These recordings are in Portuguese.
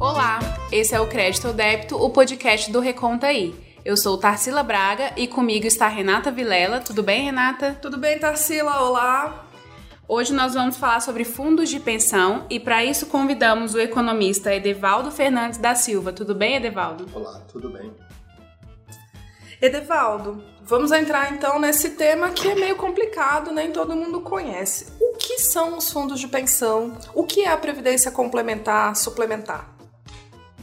Olá, esse é o Crédito ou Débito, o podcast do Reconta aí. Eu sou Tarsila Braga e comigo está Renata Vilela. Tudo bem, Renata? Tudo bem, Tarsila? Olá! Hoje nós vamos falar sobre fundos de pensão e para isso convidamos o economista Edevaldo Fernandes da Silva. Tudo bem, Edevaldo? Olá, tudo bem. Edevaldo, vamos entrar então nesse tema que é meio complicado, nem todo mundo conhece. O que são os fundos de pensão? O que é a previdência complementar, suplementar?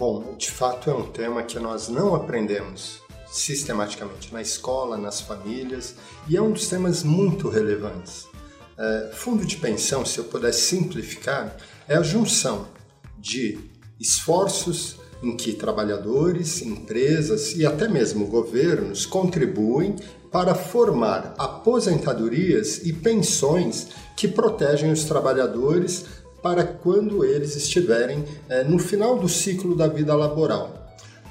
Bom, de fato é um tema que nós não aprendemos sistematicamente na escola, nas famílias, e é um dos temas muito relevantes. É, fundo de pensão, se eu pudesse simplificar, é a junção de esforços em que trabalhadores, empresas e até mesmo governos contribuem para formar aposentadorias e pensões que protegem os trabalhadores para quando eles estiverem é, no final do ciclo da vida laboral.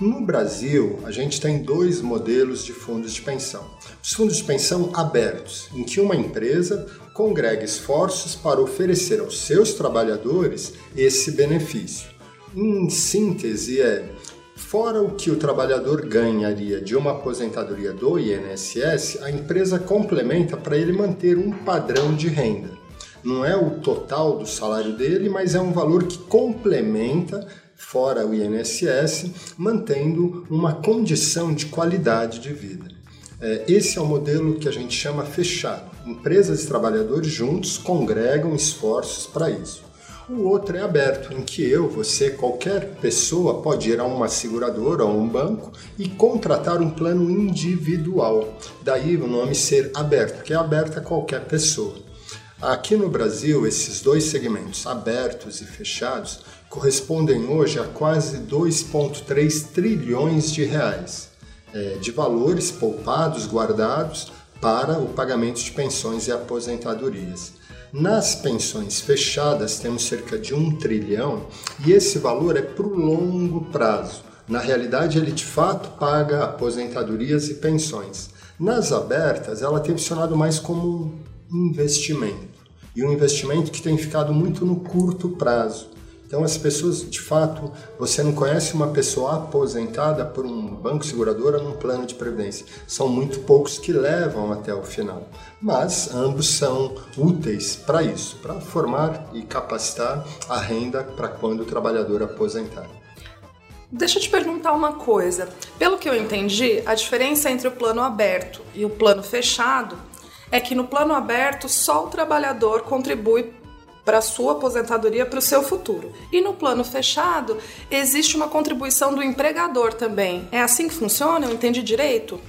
No Brasil, a gente tem dois modelos de fundos de pensão. Os fundos de pensão abertos, em que uma empresa congrega esforços para oferecer aos seus trabalhadores esse benefício. Em síntese, é Fora o que o trabalhador ganharia de uma aposentadoria do INSS, a empresa complementa para ele manter um padrão de renda. Não é o total do salário dele, mas é um valor que complementa, fora o INSS, mantendo uma condição de qualidade de vida. É, esse é o modelo que a gente chama fechado. Empresas e trabalhadores juntos congregam esforços para isso. O outro é aberto, em que eu, você, qualquer pessoa pode ir a uma seguradora ou um banco e contratar um plano individual. Daí o nome ser aberto, que é aberto a qualquer pessoa. Aqui no Brasil, esses dois segmentos, abertos e fechados, correspondem hoje a quase 2,3 trilhões de reais é, de valores poupados, guardados para o pagamento de pensões e aposentadorias. Nas pensões fechadas temos cerca de um trilhão e esse valor é para o longo prazo. Na realidade, ele de fato paga aposentadorias e pensões. Nas abertas, ela tem funcionado mais como um investimento e um investimento que tem ficado muito no curto prazo. Então, as pessoas, de fato, você não conhece uma pessoa aposentada por um banco seguradora num plano de previdência. São muito poucos que levam até o final. Mas ambos são úteis para isso, para formar e capacitar a renda para quando o trabalhador aposentar. Deixa eu te perguntar uma coisa. Pelo que eu entendi, a diferença entre o plano aberto e o plano fechado é que no plano aberto só o trabalhador contribui para a sua aposentadoria, para o seu futuro. E no plano fechado, existe uma contribuição do empregador também. É assim que funciona? Eu entendi direito?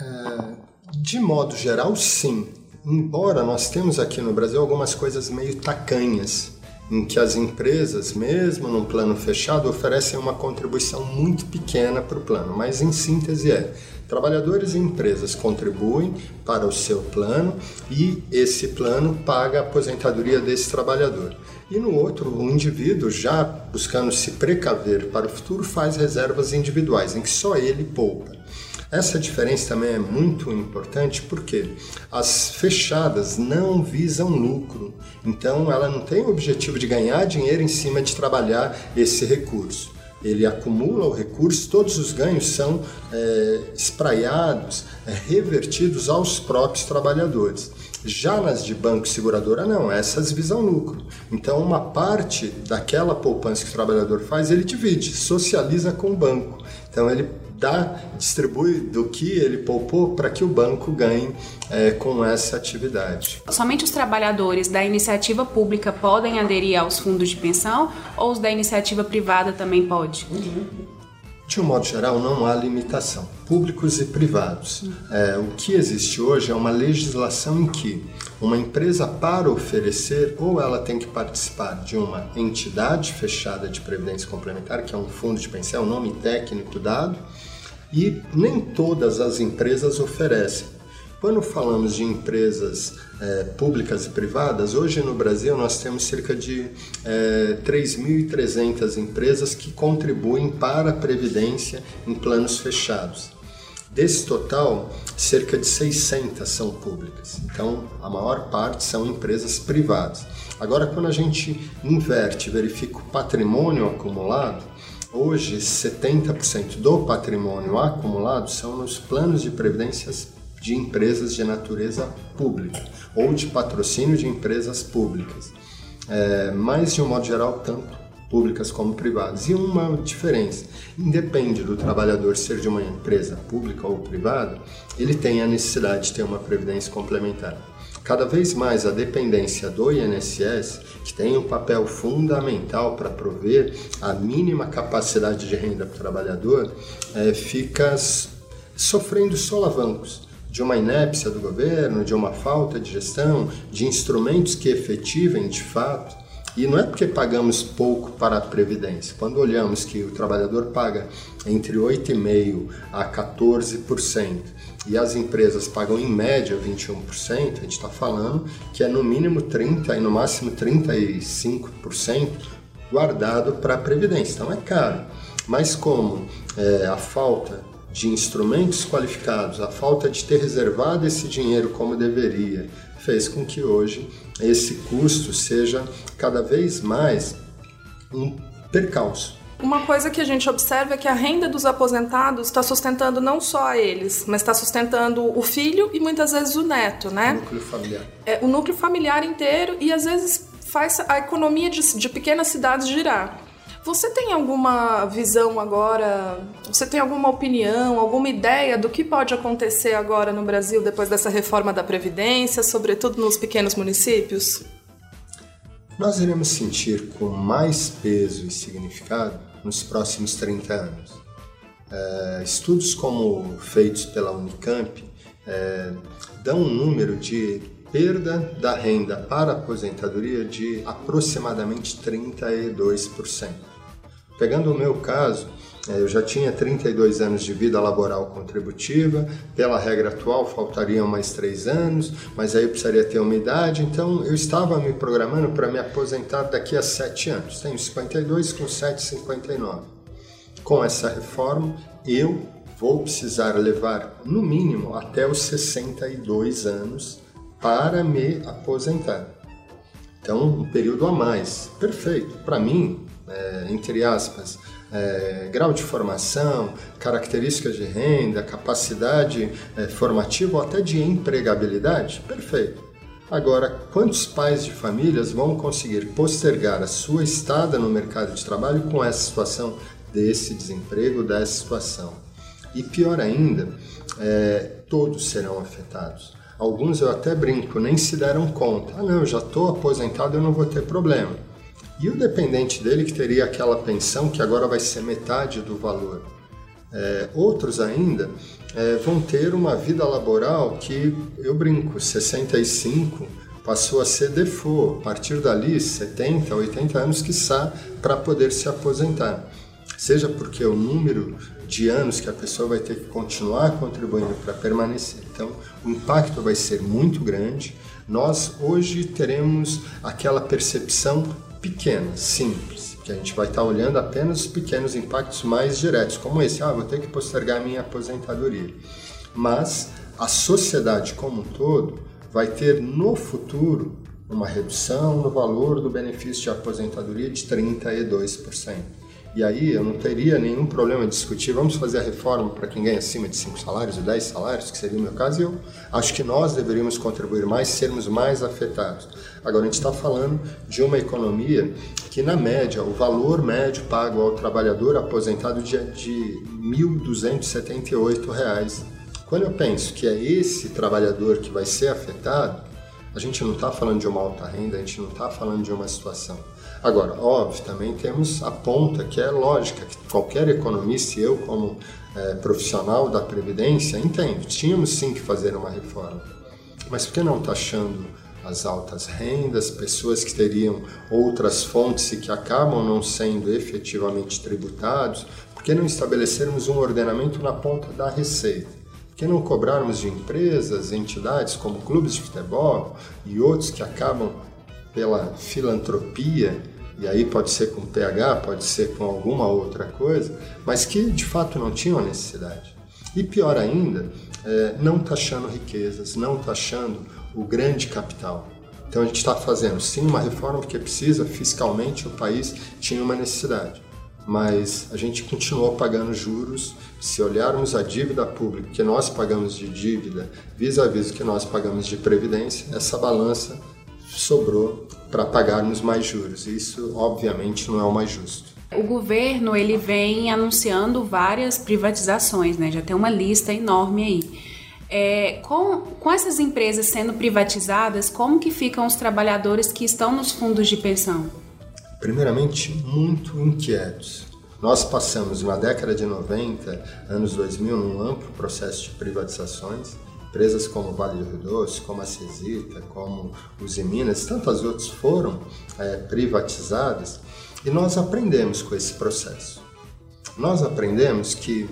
É, de modo geral, sim. Embora nós temos aqui no Brasil algumas coisas meio tacanhas, em que as empresas, mesmo num plano fechado, oferecem uma contribuição muito pequena para o plano, mas em síntese é Trabalhadores e empresas contribuem para o seu plano e esse plano paga a aposentadoria desse trabalhador. E no outro, o indivíduo, já buscando se precaver para o futuro, faz reservas individuais, em que só ele poupa. Essa diferença também é muito importante porque as fechadas não visam lucro, então ela não tem o objetivo de ganhar dinheiro em cima de trabalhar esse recurso ele acumula o recurso, todos os ganhos são é, espraiados, é, revertidos aos próprios trabalhadores. Já nas de banco e seguradora, não, essas visam lucro. Então, uma parte daquela poupança que o trabalhador faz, ele divide, socializa com o banco. Então, ele dá, distribui do que ele poupou para que o banco ganhe é, com essa atividade. Somente os trabalhadores da iniciativa pública podem aderir aos fundos de pensão ou os da iniciativa privada também pode? De um modo geral, não há limitação, públicos e privados. É, o que existe hoje é uma legislação em que uma empresa, para oferecer, ou ela tem que participar de uma entidade fechada de previdência complementar, que é um fundo de pensão, nome técnico dado, e nem todas as empresas oferecem. Quando falamos de empresas é, públicas e privadas, hoje no Brasil nós temos cerca de é, 3.300 empresas que contribuem para a Previdência em planos fechados. Desse total, cerca de 600 são públicas. Então, a maior parte são empresas privadas. Agora, quando a gente inverte, verifica o patrimônio acumulado, hoje 70% do patrimônio acumulado são nos planos de previdências de empresas de natureza pública ou de patrocínio de empresas públicas. É, mas, de um modo geral, tanto públicas como privadas. E uma diferença: independe do trabalhador ser de uma empresa pública ou privada, ele tem a necessidade de ter uma previdência complementar. Cada vez mais a dependência do INSS, que tem um papel fundamental para prover a mínima capacidade de renda para o trabalhador, é, fica sofrendo solavancos de uma inépcia do governo, de uma falta de gestão, de instrumentos que efetivem de fato e não é porque pagamos pouco para a Previdência. Quando olhamos que o trabalhador paga entre 8,5% a 14% e as empresas pagam em média 21%, a gente está falando que é no mínimo 30% e no máximo 35% guardado para a Previdência. Então é caro. Mas como é, a falta de instrumentos qualificados, a falta de ter reservado esse dinheiro como deveria, fez com que hoje esse custo seja cada vez mais um percalço. Uma coisa que a gente observa é que a renda dos aposentados está sustentando não só a eles, mas está sustentando o filho e muitas vezes o neto, né? O núcleo familiar. É, o núcleo familiar inteiro e às vezes faz a economia de, de pequenas cidades girar. Você tem alguma visão agora? Você tem alguma opinião, alguma ideia do que pode acontecer agora no Brasil depois dessa reforma da Previdência, sobretudo nos pequenos municípios? Nós iremos sentir com mais peso e significado nos próximos 30 anos. É, estudos como feitos pela Unicamp é, dão um número de perda da renda para aposentadoria de aproximadamente 32%. Pegando o meu caso, eu já tinha 32 anos de vida laboral contributiva, pela regra atual faltariam mais 3 anos, mas aí eu precisaria ter uma idade, então eu estava me programando para me aposentar daqui a 7 anos. Tenho 52 com 7, 59. Com essa reforma, eu vou precisar levar no mínimo até os 62 anos para me aposentar. Então, um período a mais. Perfeito. Para mim, é, entre aspas, é, grau de formação, características de renda, capacidade é, formativa ou até de empregabilidade, perfeito. Agora, quantos pais de famílias vão conseguir postergar a sua estada no mercado de trabalho com essa situação desse desemprego, dessa situação? E pior ainda, é, todos serão afetados. Alguns eu até brinco, nem se deram conta. Ah, não, eu já estou aposentado, eu não vou ter problema e o dependente dele, que teria aquela pensão que agora vai ser metade do valor. É, outros ainda é, vão ter uma vida laboral que, eu brinco, 65 passou a ser default, a partir dali 70, 80 anos que está para poder se aposentar. Seja porque o número de anos que a pessoa vai ter que continuar contribuindo para permanecer. Então, o impacto vai ser muito grande. Nós hoje teremos aquela percepção pequena, simples, que a gente vai estar olhando apenas os pequenos impactos mais diretos, como esse, ah, vou ter que postergar minha aposentadoria. Mas a sociedade como um todo vai ter no futuro uma redução no valor do benefício de aposentadoria de 32%. E aí eu não teria nenhum problema de discutir, vamos fazer a reforma para quem ganha acima de 5 salários e 10 salários, que seria o meu caso, e eu acho que nós deveríamos contribuir mais, sermos mais afetados. Agora a gente está falando de uma economia que, na média, o valor médio pago ao trabalhador aposentado de, de R$ 1.278. Quando eu penso que é esse trabalhador que vai ser afetado, a gente não está falando de uma alta renda, a gente não está falando de uma situação Agora, óbvio, também temos a ponta que é lógica, que qualquer economista, eu como é, profissional da Previdência, entendo, tínhamos sim que fazer uma reforma. Mas por que não taxando as altas rendas, pessoas que teriam outras fontes e que acabam não sendo efetivamente tributados? Por que não estabelecermos um ordenamento na ponta da receita? Que não cobrarmos de empresas, entidades como clubes de futebol e outros que acabam pela filantropia, e aí pode ser com pH, pode ser com alguma outra coisa, mas que de fato não tinham necessidade. E pior ainda, é, não taxando riquezas, não taxando o grande capital. Então a gente está fazendo sim uma reforma porque precisa, fiscalmente o país tinha uma necessidade. Mas a gente continuou pagando juros. Se olharmos a dívida pública que nós pagamos de dívida vis-à-vis que nós pagamos de previdência, essa balança sobrou para pagarmos mais juros. Isso, obviamente, não é o mais justo. O governo ele vem anunciando várias privatizações, né? Já tem uma lista enorme aí. É, com, com essas empresas sendo privatizadas, como que ficam os trabalhadores que estão nos fundos de pensão? Primeiramente, muito inquietos. Nós passamos na década de 90, anos 2000, num amplo processo de privatizações. Empresas como Vale do Rio Doce, como a Cesita, como os Minas, tantas outras foram é, privatizadas e nós aprendemos com esse processo. Nós aprendemos que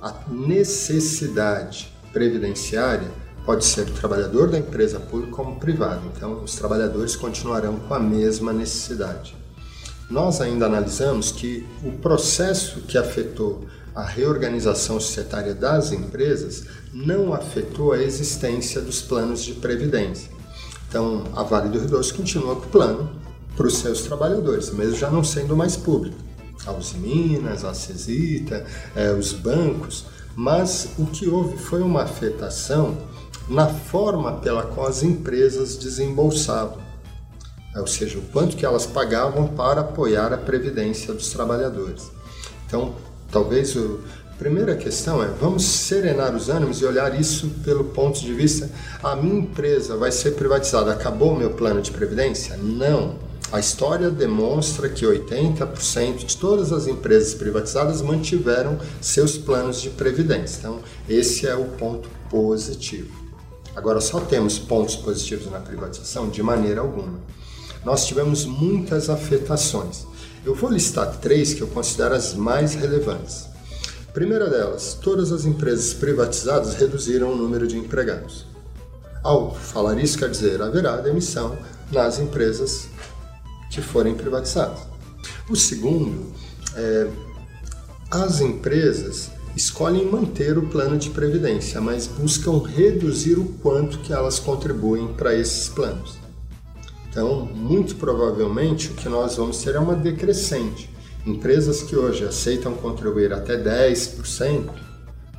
a necessidade previdenciária pode ser do trabalhador da empresa pública como privado. Então, os trabalhadores continuarão com a mesma necessidade. Nós ainda analisamos que o processo que afetou a reorganização societária das empresas não afetou a existência dos planos de previdência. Então, a Vale do Rio Doce continua com o plano para os seus trabalhadores, mesmo já não sendo mais público. A Minas, a Cesita, eh, os bancos mas o que houve foi uma afetação na forma pela qual as empresas desembolsavam, ou seja, o quanto que elas pagavam para apoiar a previdência dos trabalhadores. Então, talvez a primeira questão é, vamos serenar os ânimos e olhar isso pelo ponto de vista, a minha empresa vai ser privatizada, acabou o meu plano de previdência? Não. A história demonstra que 80% de todas as empresas privatizadas mantiveram seus planos de previdência. Então, esse é o ponto positivo. Agora, só temos pontos positivos na privatização? De maneira alguma. Nós tivemos muitas afetações. Eu vou listar três que eu considero as mais relevantes. primeira delas, todas as empresas privatizadas reduziram o número de empregados. Ao falar isso, quer dizer, haverá demissão nas empresas que forem privatizadas. O segundo é as empresas escolhem manter o plano de previdência, mas buscam reduzir o quanto que elas contribuem para esses planos. Então, muito provavelmente o que nós vamos ter é uma decrescente. Empresas que hoje aceitam contribuir até 10%,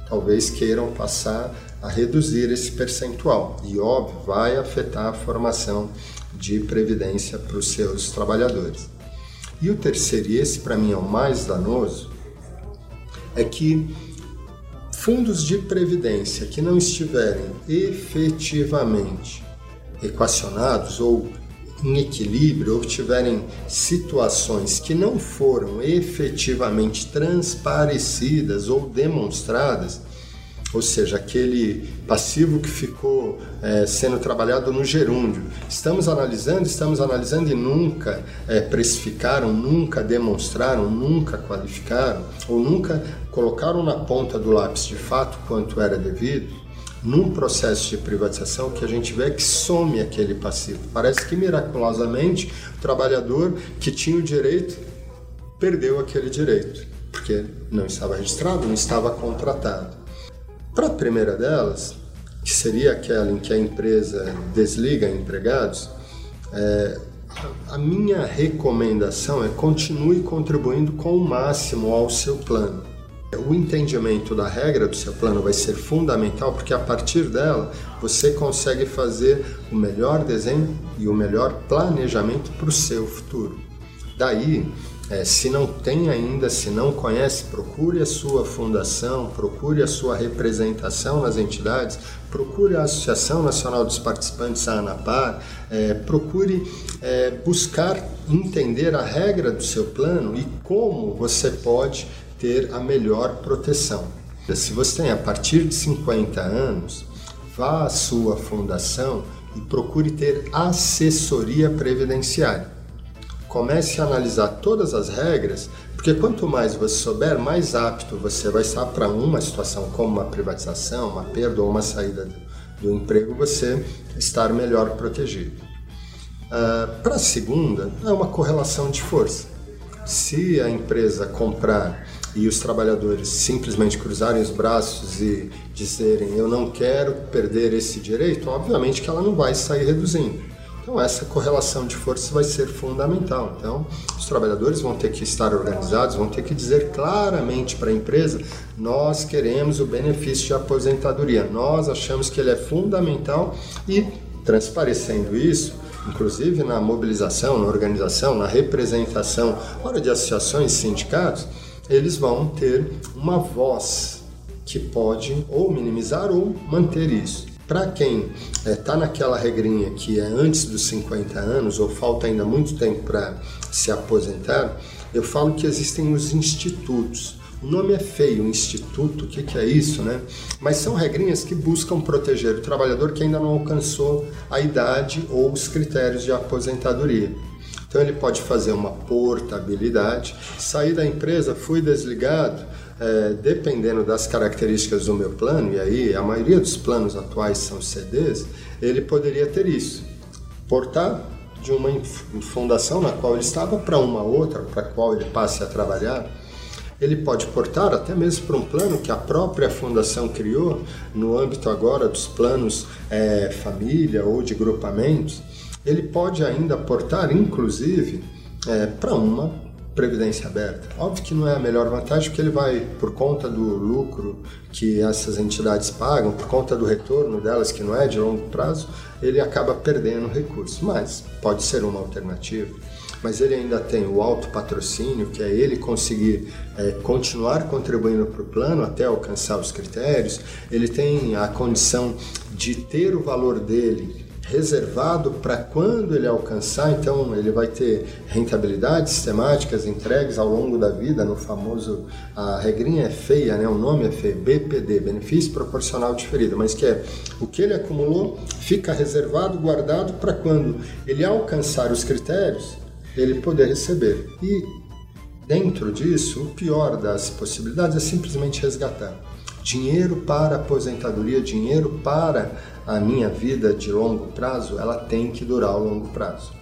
talvez queiram passar a reduzir esse percentual. E óbvio, vai afetar a formação de previdência para os seus trabalhadores. E o terceiro, e esse para mim é o mais danoso, é que fundos de previdência que não estiverem efetivamente equacionados ou em equilíbrio ou tiverem situações que não foram efetivamente transparecidas ou demonstradas, ou seja, aquele passivo que ficou é, sendo trabalhado no gerúndio. Estamos analisando, estamos analisando e nunca é, precificaram, nunca demonstraram, nunca qualificaram, ou nunca colocaram na ponta do lápis de fato quanto era devido. Num processo de privatização, que a gente vê que some aquele passivo. Parece que miraculosamente o trabalhador que tinha o direito perdeu aquele direito, porque não estava registrado, não estava contratado. Para a primeira delas, que seria aquela em que a empresa desliga empregados, é, a minha recomendação é continue contribuindo com o máximo ao seu plano. O entendimento da regra do seu plano vai ser fundamental porque a partir dela você consegue fazer o melhor desenho e o melhor planejamento para o seu futuro. Daí, é, se não tem ainda, se não conhece, procure a sua fundação, procure a sua representação nas entidades, procure a Associação Nacional dos Participantes, a ANAPAR, é, procure é, buscar entender a regra do seu plano e como você pode ter a melhor proteção. Se você tem a partir de 50 anos, vá à sua fundação e procure ter assessoria previdenciária comece a analisar todas as regras, porque quanto mais você souber, mais apto você vai estar para uma situação como uma privatização, uma perda ou uma saída do, emprego, você estar melhor protegido. Uh, para a segunda, é uma correlação de força. Se a empresa comprar e os trabalhadores simplesmente cruzarem os braços e dizerem eu não quero perder esse direito, obviamente que ela não vai sair reduzindo Então, essa correlação de forças vai ser fundamental. Então, os trabalhadores vão ter que estar organizados, vão ter que dizer claramente para a empresa: nós queremos o benefício de aposentadoria, nós achamos que ele é fundamental e, transparecendo isso, inclusive na mobilização, na organização, na representação, hora de associações, sindicatos, eles vão ter uma voz que pode ou minimizar ou manter isso. Para quem está é, tá naquela regrinha que é antes dos 50 anos ou falta ainda muito tempo para se aposentar, eu falo que existem os institutos. O nome é feio, instituto, o que, que é isso, né? Mas são regrinhas que buscam proteger o trabalhador que ainda não alcançou a idade ou os critérios de aposentadoria. Então ele pode fazer uma portabilidade, sair da empresa, fui desligado, é, dependendo das características do meu plano, e aí a maioria dos planos atuais são CDs, ele poderia ter isso. Portar de uma fundação na qual ele estava para uma outra, para a qual ele passe a trabalhar. Ele pode portar até mesmo para um plano que a própria fundação criou, no âmbito agora dos planos é, família ou de grupamentos. Ele pode ainda portar, inclusive, é, para uma previdência aberta. Óbvio que não é a melhor vantagem, porque ele vai, por conta do lucro que essas entidades pagam, por conta do retorno delas, que não é de longo prazo, ele acaba perdendo recursos. Mas pode ser uma alternativa. Mas ele ainda tem o alto patrocínio, que é ele conseguir é, continuar contribuindo para o plano até alcançar os critérios. Ele tem a condição de ter o valor dele reservado para quando ele alcançar, então ele vai ter rentabilidades sistemáticas entregues ao longo da vida, no famoso, a regrinha é feia, né? o nome é feio, BPD, Benefício Proporcional Diferido, mas que é o que ele acumulou fica reservado, guardado para quando ele alcançar os critérios, ele poder receber. E dentro disso, o pior das possibilidades é simplesmente resgatar dinheiro para aposentadoria, dinheiro para a minha vida de longo prazo, ela tem que durar ao longo prazo.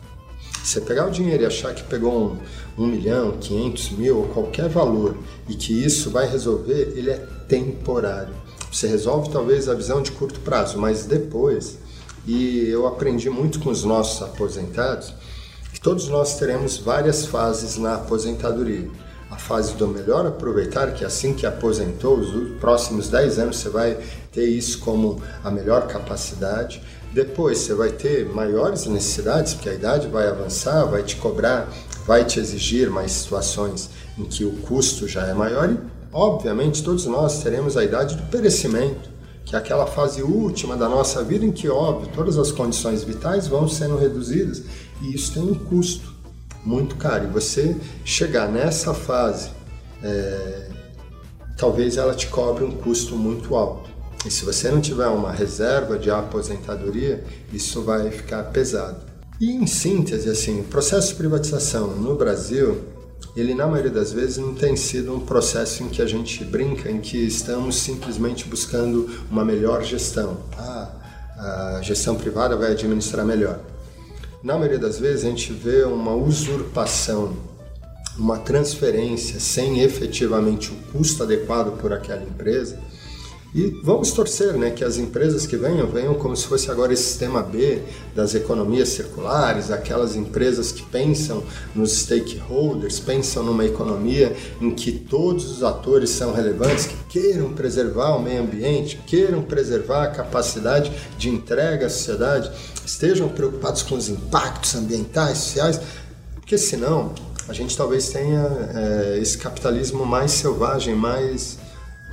Você pegar o dinheiro e achar que pegou um, um milhão, quinhentos mil ou qualquer valor e que isso vai resolver, ele é temporário. Você resolve talvez a visão de curto prazo, mas depois, e eu aprendi muito com os nossos aposentados, que todos nós teremos várias fases na aposentadoria a fase do melhor aproveitar, que assim que aposentou, os próximos 10 anos você vai ter isso como a melhor capacidade. Depois você vai ter maiores necessidades, porque a idade vai avançar, vai te cobrar, vai te exigir mais situações em que o custo já é maior e, obviamente, todos nós teremos a idade do perecimento, que é aquela fase última da nossa vida em que, óbvio, todas as condições vitais vão sendo reduzidas e isso tem um custo muito caro. E você chegar nessa fase, é, talvez ela te cobre um custo muito alto. E se você não tiver uma reserva de aposentadoria, isso vai ficar pesado. E em síntese, assim, o processo de privatização no Brasil, ele na maioria das vezes não tem sido um processo em que a gente brinca, em que estamos simplesmente buscando uma melhor gestão. Ah, a gestão privada vai administrar melhor na maioria das vezes a gente vê uma usurpação, uma transferência sem efetivamente o custo adequado por aquela empresa. E vamos torcer né, que as empresas que venham, venham como se fosse agora esse sistema B das economias circulares, aquelas empresas que pensam nos stakeholders, pensam numa economia em que todos os atores são relevantes, que queiram preservar o meio ambiente, queiram preservar a capacidade de entrega à sociedade estejam preocupados com os impactos ambientais, sociais, porque senão a gente talvez tenha é, esse capitalismo mais selvagem, mais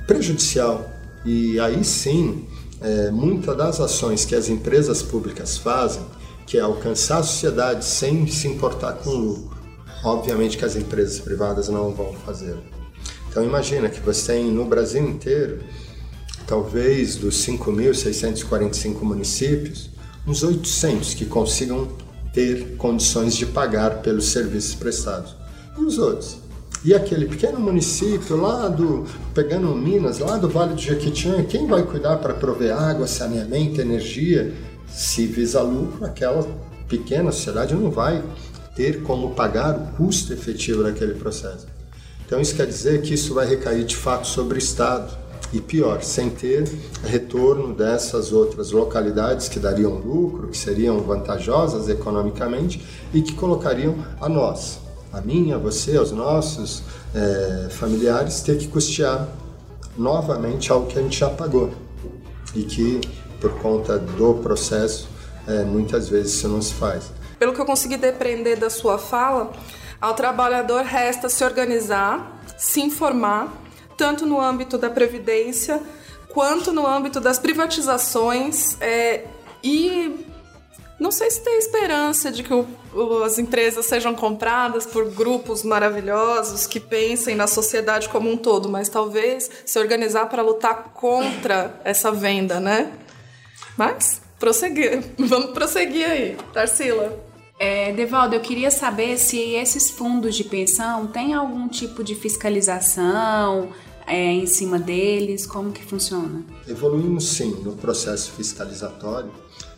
prejudicial. E aí sim, é, muitas das ações que as empresas públicas fazem, que é alcançar a sociedade sem se importar com o lucro, obviamente que as empresas privadas não vão fazer. Então imagina que você tem no Brasil inteiro, talvez dos 5.645 municípios, uns 800 que consigam ter condições de pagar pelos serviços prestados. E os outros? E aquele pequeno município lá do, pegando Minas, lá do Vale do Jequitinhonha, quem vai cuidar para prover água, saneamento, energia? Se visa lucro, aquela pequena sociedade não vai ter como pagar o custo efetivo daquele processo. Então isso quer dizer que isso vai recair de fato sobre o Estado, E pior, sem ter retorno dessas outras localidades que dariam lucro, que seriam vantajosas economicamente e que colocariam a nós, a minha, a você, aos nossos é, familiares, ter que custear novamente algo que a gente já pagou e que, por conta do processo, é, muitas vezes isso não se faz. Pelo que eu consegui depreender da sua fala, ao trabalhador resta se organizar, se informar, tanto no âmbito da previdência quanto no âmbito das privatizações é, e não sei se tem esperança de que o, o, as empresas sejam compradas por grupos maravilhosos que pensem na sociedade como um todo, mas talvez se organizar para lutar contra essa venda, né? Mas prosseguir, vamos prosseguir aí, Tarsila. É, Devaldo, eu queria saber se esses fundos de pensão têm algum tipo de fiscalização é, em cima deles, como que funciona? Evoluímos sim no processo fiscalizatório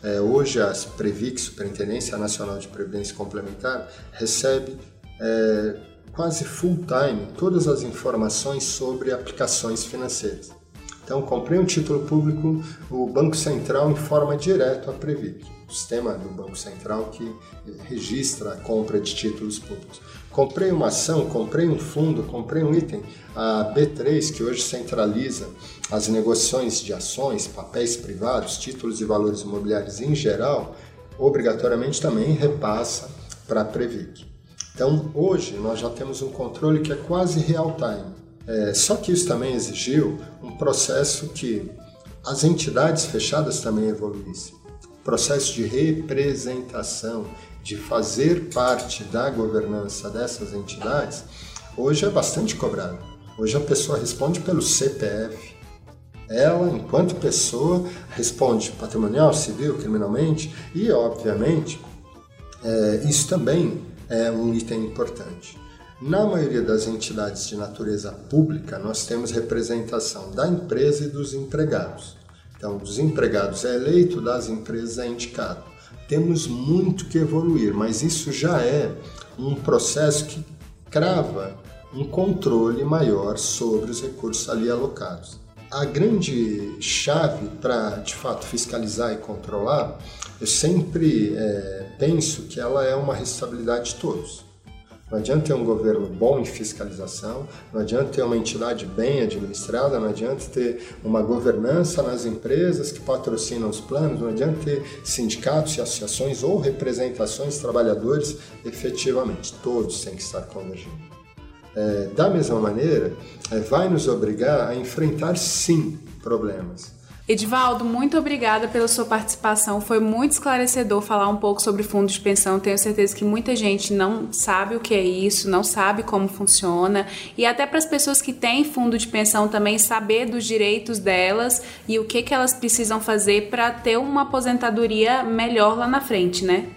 é, hoje, a Previc, Superintendência Nacional de Previdência Complementar, recebe é, quase full time todas as informações sobre aplicações financeiras. Então, comprei um título público, o Banco Central informa direto a Previc, o sistema do Banco Central que registra a compra de títulos públicos. Comprei uma ação, comprei um fundo, comprei um item, a B3, que hoje centraliza as negociações de ações, papéis privados, títulos e valores imobiliários em geral, obrigatoriamente também repassa para a Previc. Então, hoje nós já temos um controle que é quase real time é, só que isso também exigiu um processo que as entidades fechadas também evoluíssem. Processo de representação, de fazer parte da governança dessas entidades, hoje é bastante cobrado. Hoje a pessoa responde pelo CPF. Ela, enquanto pessoa, responde patrimonial, civil, criminalmente e, obviamente, é, isso também é um item importante. Na maioria das entidades de natureza pública, nós temos representação da empresa e dos empregados. Então, dos empregados é eleito, das empresas é indicado. Temos muito que evoluir, mas isso já é um processo que crava um controle maior sobre os recursos ali alocados. A grande chave para, de fato, fiscalizar e controlar, eu sempre é, penso que ela é uma responsabilidade de todos. Não adianta ter um governo bom em fiscalização, não adianta ter uma entidade bem administrada, não adianta ter uma governança nas empresas que patrocinam os planos, não adianta ter sindicatos e associações ou representações de trabalhadores efetivamente. Todos têm que estar convergindo. É, da mesma maneira, é, vai nos obrigar a enfrentar sim problemas Edivaldo, muito obrigada pela sua participação. Foi muito esclarecedor falar um pouco sobre fundos de pensão. Tenho certeza que muita gente não sabe o que é isso, não sabe como funciona. E até para as pessoas que têm fundo de pensão também saber dos direitos delas e o que, que elas precisam fazer para ter uma aposentadoria melhor lá na frente, né?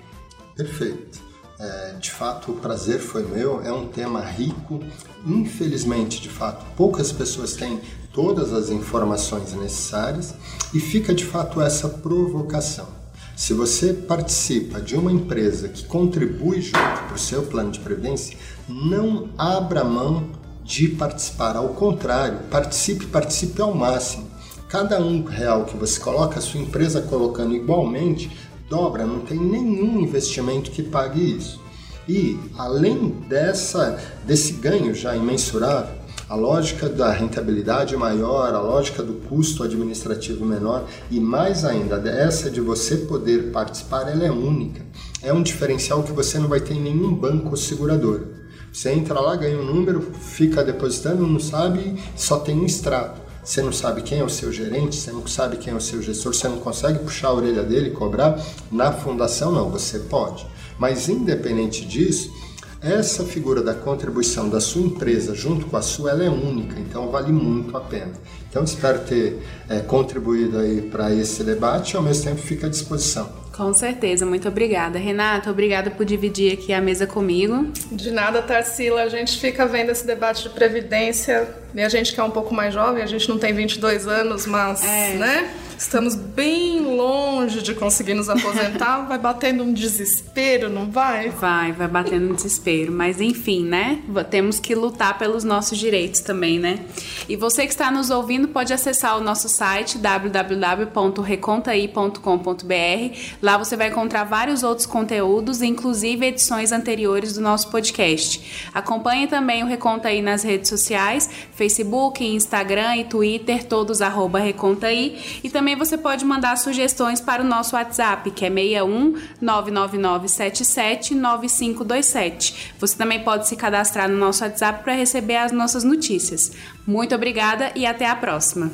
Perfeito. É, de fato, o prazer foi meu. É um tema rico. Infelizmente, de fato, poucas pessoas têm todas as informações necessárias e fica de fato essa provocação. Se você participa de uma empresa que contribui junto para o seu plano de previdência, não abra mão de participar. Ao contrário, participe, participe ao máximo. Cada um real que você coloca, a sua empresa colocando igualmente, dobra, não tem nenhum investimento que pague isso. E além dessa, desse ganho já imensurável, a lógica da rentabilidade maior, a lógica do custo administrativo menor e mais ainda essa de você poder participar, ela é única. É um diferencial que você não vai ter em nenhum banco ou seguradora. Você entra lá, ganha um número, fica depositando, não sabe, só tem um extrato. Você não sabe quem é o seu gerente, você não sabe quem é o seu gestor, você não consegue puxar a orelha dele e cobrar. Na fundação, não, você pode. Mas independente disso, essa figura da contribuição da sua empresa junto com a sua, ela é única, então vale muito a pena. Então espero ter é, contribuído aí para esse debate e ao mesmo tempo fica à disposição. Com certeza, muito obrigada. Renata, obrigada por dividir aqui a mesa comigo. De nada, Tarsila, a gente fica vendo esse debate de previdência E a gente que é um pouco mais jovem, a gente não tem 22 anos, mas, é. né? Estamos bem longe de conseguir nos aposentar. vai batendo um desespero, não vai? Vai, vai batendo um desespero. Mas enfim, né? Temos que lutar pelos nossos direitos também, né? E você que está nos ouvindo pode acessar o nosso site www.recontai.com.br. Lá você vai encontrar vários outros conteúdos, inclusive edições anteriores do nosso podcast. Acompanhe também o Reconta aí nas redes sociais, Facebook, Instagram e Twitter, todos arroba Recontaí. E também você pode mandar sugestões para o nosso WhatsApp, que é 61 99977 9527. Você também pode se cadastrar no nosso WhatsApp para receber as nossas notícias. Muito obrigada e até a próxima.